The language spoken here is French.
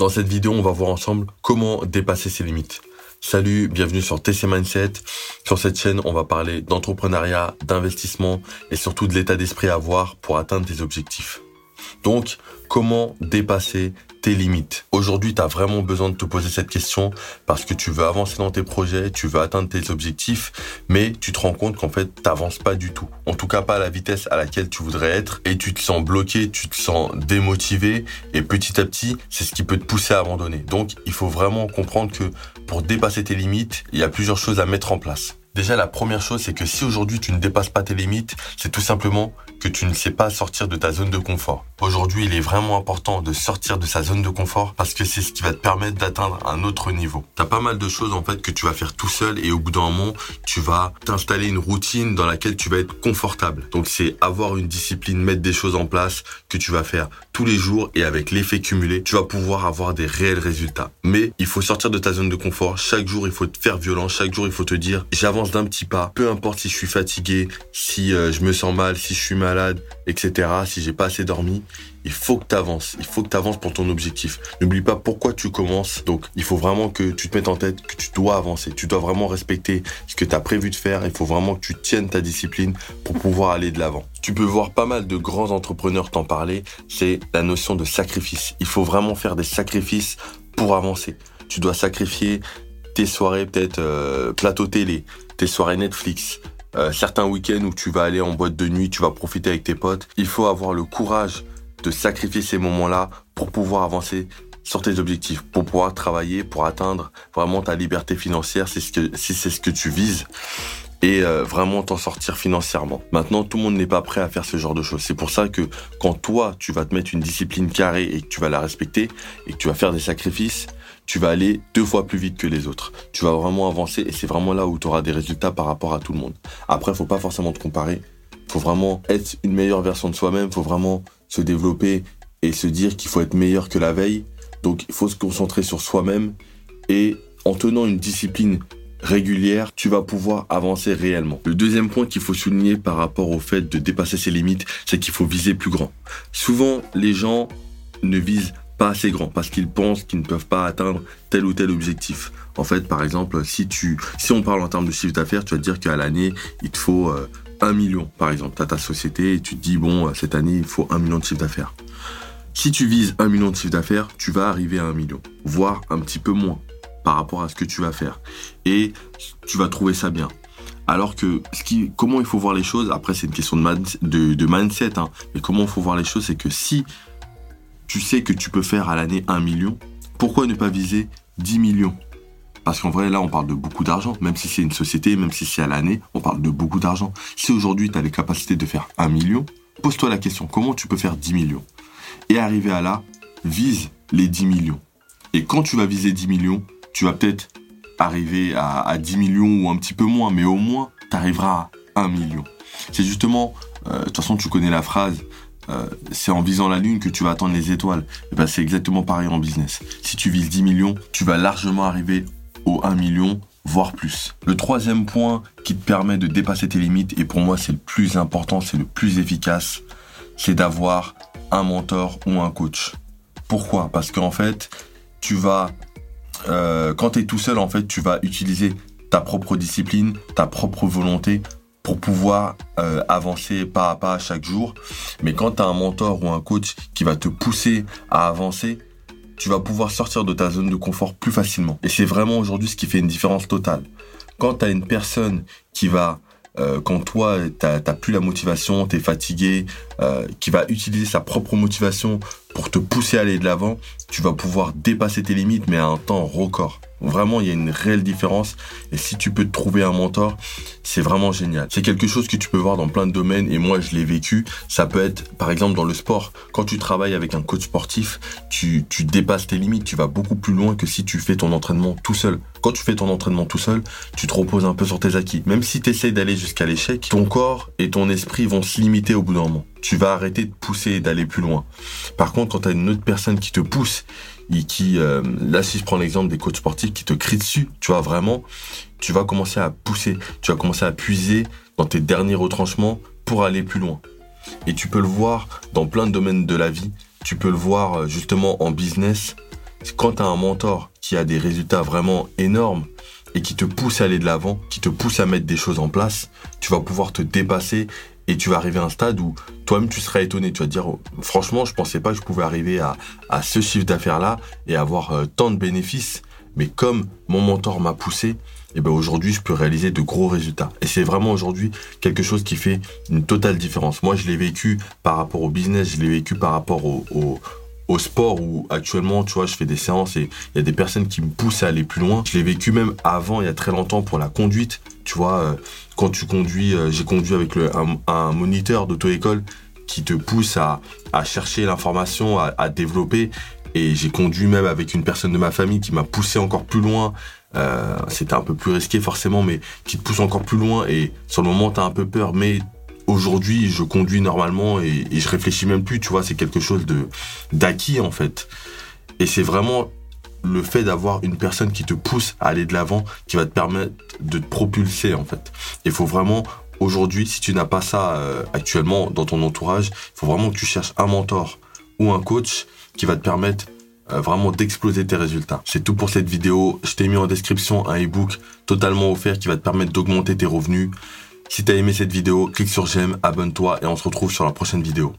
Dans cette vidéo, on va voir ensemble comment dépasser ses limites. Salut, bienvenue sur TC Mindset. Sur cette chaîne, on va parler d'entrepreneuriat, d'investissement et surtout de l'état d'esprit à avoir pour atteindre tes objectifs. Donc, comment dépasser tes limites. Aujourd'hui, tu as vraiment besoin de te poser cette question parce que tu veux avancer dans tes projets, tu veux atteindre tes objectifs, mais tu te rends compte qu'en fait, t'avances pas du tout. En tout cas, pas à la vitesse à laquelle tu voudrais être et tu te sens bloqué, tu te sens démotivé et petit à petit, c'est ce qui peut te pousser à abandonner. Donc, il faut vraiment comprendre que pour dépasser tes limites, il y a plusieurs choses à mettre en place. Déjà, la première chose, c'est que si aujourd'hui tu ne dépasses pas tes limites, c'est tout simplement que tu ne sais pas sortir de ta zone de confort. Aujourd'hui, il est vraiment important de sortir de sa zone de confort parce que c'est ce qui va te permettre d'atteindre un autre niveau. T'as pas mal de choses en fait que tu vas faire tout seul et au bout d'un moment, tu vas t'installer une routine dans laquelle tu vas être confortable. Donc c'est avoir une discipline, mettre des choses en place que tu vas faire tous les jours et avec l'effet cumulé, tu vas pouvoir avoir des réels résultats. Mais il faut sortir de ta zone de confort. Chaque jour, il faut te faire violence. Chaque jour, il faut te dire, j'avance d'un petit pas. Peu importe si je suis fatigué, si euh, je me sens mal, si je suis malade, etc. Si j'ai pas assez dormi, il faut que tu avances. Il faut que tu avances pour ton objectif. N'oublie pas pourquoi tu commences. Donc, il faut vraiment que tu te mettes en tête que tu dois avancer. Tu dois vraiment respecter ce que tu as prévu de faire. Il faut vraiment que tu tiennes ta discipline pour pouvoir aller de l'avant. Tu peux voir pas mal de grands entrepreneurs t'en parler. C'est la notion de sacrifice. Il faut vraiment faire des sacrifices pour avancer. Tu dois sacrifier tes soirées peut-être euh, plateau télé, soirées Netflix, euh, certains week-ends où tu vas aller en boîte de nuit, tu vas profiter avec tes potes. Il faut avoir le courage de sacrifier ces moments-là pour pouvoir avancer sur tes objectifs, pour pouvoir travailler, pour atteindre vraiment ta liberté financière, si c'est ce que tu vises et euh, vraiment t'en sortir financièrement. Maintenant, tout le monde n'est pas prêt à faire ce genre de choses. C'est pour ça que quand toi, tu vas te mettre une discipline carrée et que tu vas la respecter et que tu vas faire des sacrifices, tu vas aller deux fois plus vite que les autres. Tu vas vraiment avancer et c'est vraiment là où tu auras des résultats par rapport à tout le monde. Après, faut pas forcément te comparer. Faut vraiment être une meilleure version de soi-même. Faut vraiment se développer et se dire qu'il faut être meilleur que la veille. Donc, il faut se concentrer sur soi-même et en tenant une discipline régulière, tu vas pouvoir avancer réellement. Le deuxième point qu'il faut souligner par rapport au fait de dépasser ses limites, c'est qu'il faut viser plus grand. Souvent, les gens ne visent pas assez grand parce qu'ils pensent qu'ils ne peuvent pas atteindre tel ou tel objectif. En fait, par exemple, si tu, si on parle en termes de chiffre d'affaires, tu vas te dire qu'à l'année, il te faut euh, un million, par exemple. Tu as ta société et tu te dis, bon, euh, cette année, il faut un million de chiffre d'affaires. Si tu vises un million de chiffre d'affaires, tu vas arriver à un million, voire un petit peu moins par rapport à ce que tu vas faire. Et tu vas trouver ça bien. Alors que ce qui, comment il faut voir les choses, après c'est une question de, de, mindset, hein, mais comment il faut voir les choses, c'est que si tu sais que tu peux faire à l'année 1 million, pourquoi ne pas viser 10 millions? Parce qu'en vrai, là, on parle de beaucoup d'argent. Même si c'est une société, même si c'est à l'année, on parle de beaucoup d'argent. Si aujourd'hui, tu as les capacités de faire 1 million, pose-toi la question, comment tu peux faire 10 millions? Et arriver à là, vise les 10 millions. Et quand tu vas viser 10 millions, tu vas peut-être arriver à, 10 millions ou un petit peu moins, mais au moins, tu arriveras à 1 million. C'est justement, euh, de toute façon, tu connais la phrase, euh, c'est en visant la lune que tu vas attendre les étoiles. Et ben, c'est exactement pareil en business. Si tu vises 10 millions, tu vas largement arriver au 1 million, voire plus. Le troisième point qui te permet de dépasser tes limites, et pour moi c'est le plus important, c'est le plus efficace, c'est d'avoir un mentor ou un coach. Pourquoi? Parce qu'en fait, tu vas euh, quand tu es tout seul, en fait, tu vas utiliser ta propre discipline, ta propre volonté pour pouvoir euh, avancer pas à pas chaque jour. Mais quand tu as un mentor ou un coach qui va te pousser à avancer, tu vas pouvoir sortir de ta zone de confort plus facilement. Et c'est vraiment aujourd'hui ce qui fait une différence totale. Quand tu as une personne qui va euh, quand toi, t'as plus la motivation, t'es fatigué, euh, qui va utiliser sa propre motivation pour te pousser à aller de l'avant, tu vas pouvoir dépasser tes limites, mais à un temps record. Vraiment, il y a une réelle différence. Et si tu peux te trouver un mentor, c'est vraiment génial. C'est quelque chose que tu peux voir dans plein de domaines. Et moi, je l'ai vécu. Ça peut être, par exemple, dans le sport. Quand tu travailles avec un coach sportif, tu, tu dépasses tes limites. Tu vas beaucoup plus loin que si tu fais ton entraînement tout seul. Quand tu fais ton entraînement tout seul, tu te reposes un peu sur tes acquis. Même si tu essayes d'aller jusqu'à l'échec, ton corps et ton esprit vont se limiter au bout d'un moment. Tu vas arrêter de pousser et d'aller plus loin. Par contre, quand tu as une autre personne qui te pousse et qui, euh, là, si je prends l'exemple des coachs sportifs qui te crient dessus, tu vois, vraiment, tu vas commencer à pousser, tu vas commencer à puiser dans tes derniers retranchements pour aller plus loin. Et tu peux le voir dans plein de domaines de la vie. Tu peux le voir euh, justement en business. quand tu as un mentor qui a des résultats vraiment énormes et qui te pousse à aller de l'avant, qui te pousse à mettre des choses en place, tu vas pouvoir te dépasser et tu vas arriver à un stade où toi-même tu seras étonné. Tu vas te dire, oh, franchement, je pensais pas que je pouvais arriver à, ce chiffre d'affaires-là et avoir euh, tant de bénéfices. Mais comme mon mentor m'a poussé, et eh ben aujourd'hui je peux réaliser de gros résultats. Et c'est vraiment aujourd'hui quelque chose qui fait une totale différence. Moi je l'ai vécu par rapport au business, je l'ai vécu par rapport au, au, au sport où actuellement, tu vois, je fais des séances et il y a des personnes qui me poussent à aller plus loin. Je l'ai vécu même avant, il y a très longtemps, pour la conduite. Tu vois, euh, quand tu conduis, euh, j'ai conduit avec le, un, moniteur d'auto-école qui te pousse à, à chercher l'information, à, développer. Et j'ai conduit même avec une personne de ma famille qui m'a poussé encore plus loin. Euh, C'était un peu plus risqué forcément, mais qui te pousse encore plus loin. Et sur le moment, tu as un peu peur, mais aujourd'hui, je conduis normalement et, je réfléchis même plus, tu vois, c'est quelque chose d'acquis en fait. Et c'est vraiment le fait d'avoir une personne qui te pousse à aller de l'avant, qui va te permettre de te propulser en fait. Il faut vraiment aujourd'hui, si tu n'as pas ça euh, actuellement dans ton entourage, il faut vraiment que tu cherches un mentor ou un coach qui va te permettre euh, vraiment d'exploser tes résultats. C'est tout pour cette vidéo. Je t'ai mis en description un ebook totalement offert qui va te permettre d'augmenter tes revenus. Si t'as aimé cette vidéo, clique sur j'aime, abonne-toi et on se retrouve sur la prochaine vidéo.